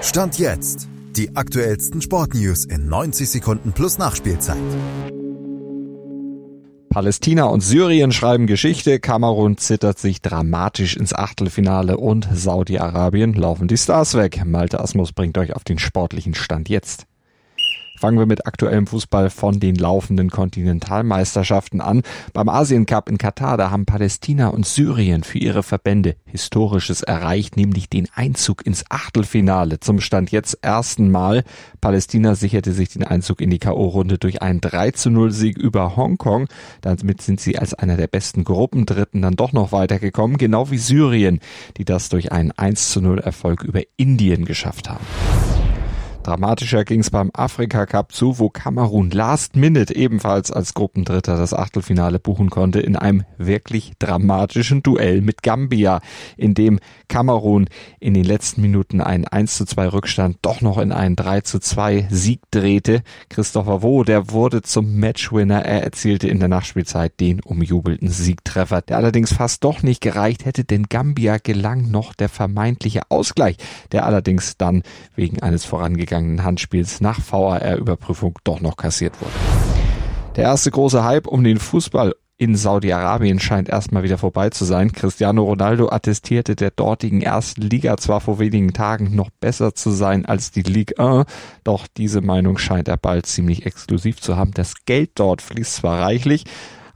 Stand jetzt. Die aktuellsten Sportnews in 90 Sekunden plus Nachspielzeit. Palästina und Syrien schreiben Geschichte, Kamerun zittert sich dramatisch ins Achtelfinale und Saudi-Arabien laufen die Stars weg. Malte Asmus bringt euch auf den sportlichen Stand jetzt. Fangen wir mit aktuellem Fußball von den laufenden Kontinentalmeisterschaften an. Beim Asien Cup in Katar, da haben Palästina und Syrien für ihre Verbände Historisches erreicht, nämlich den Einzug ins Achtelfinale. Zum Stand jetzt ersten Mal. Palästina sicherte sich den Einzug in die K.O.-Runde durch einen 3 zu 0 Sieg über Hongkong. Damit sind sie als einer der besten Gruppendritten dann doch noch weitergekommen, genau wie Syrien, die das durch einen 1 zu 0 Erfolg über Indien geschafft haben. Dramatischer ging es beim Afrika Cup zu, wo Kamerun Last Minute ebenfalls als Gruppendritter das Achtelfinale buchen konnte in einem wirklich dramatischen Duell mit Gambia, in dem Kamerun in den letzten Minuten einen 1 zu 2 Rückstand doch noch in einen 3 zu 2 Sieg drehte. Christopher Wo, der wurde zum Matchwinner. Er erzielte in der Nachspielzeit den umjubelten Siegtreffer, der allerdings fast doch nicht gereicht hätte, denn Gambia gelang noch der vermeintliche Ausgleich, der allerdings dann wegen eines vorangegangenen vergangenen Handspiels nach VAR-Überprüfung doch noch kassiert wurde. Der erste große Hype um den Fußball in Saudi-Arabien scheint erstmal wieder vorbei zu sein. Cristiano Ronaldo attestierte der dortigen ersten Liga zwar vor wenigen Tagen noch besser zu sein als die Ligue 1, doch diese Meinung scheint er bald ziemlich exklusiv zu haben. Das Geld dort fließt zwar reichlich,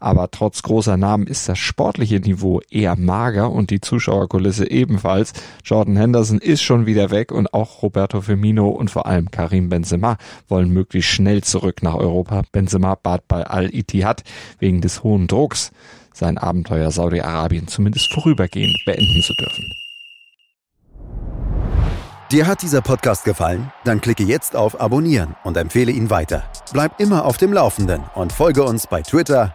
aber trotz großer Namen ist das sportliche Niveau eher mager und die Zuschauerkulisse ebenfalls. Jordan Henderson ist schon wieder weg und auch Roberto Firmino und vor allem Karim Benzema wollen möglichst schnell zurück nach Europa. Benzema bat bei Al-Ittihad wegen des hohen Drucks sein Abenteuer Saudi-Arabien zumindest vorübergehend beenden zu dürfen. Dir hat dieser Podcast gefallen? Dann klicke jetzt auf Abonnieren und empfehle ihn weiter. Bleib immer auf dem Laufenden und folge uns bei Twitter,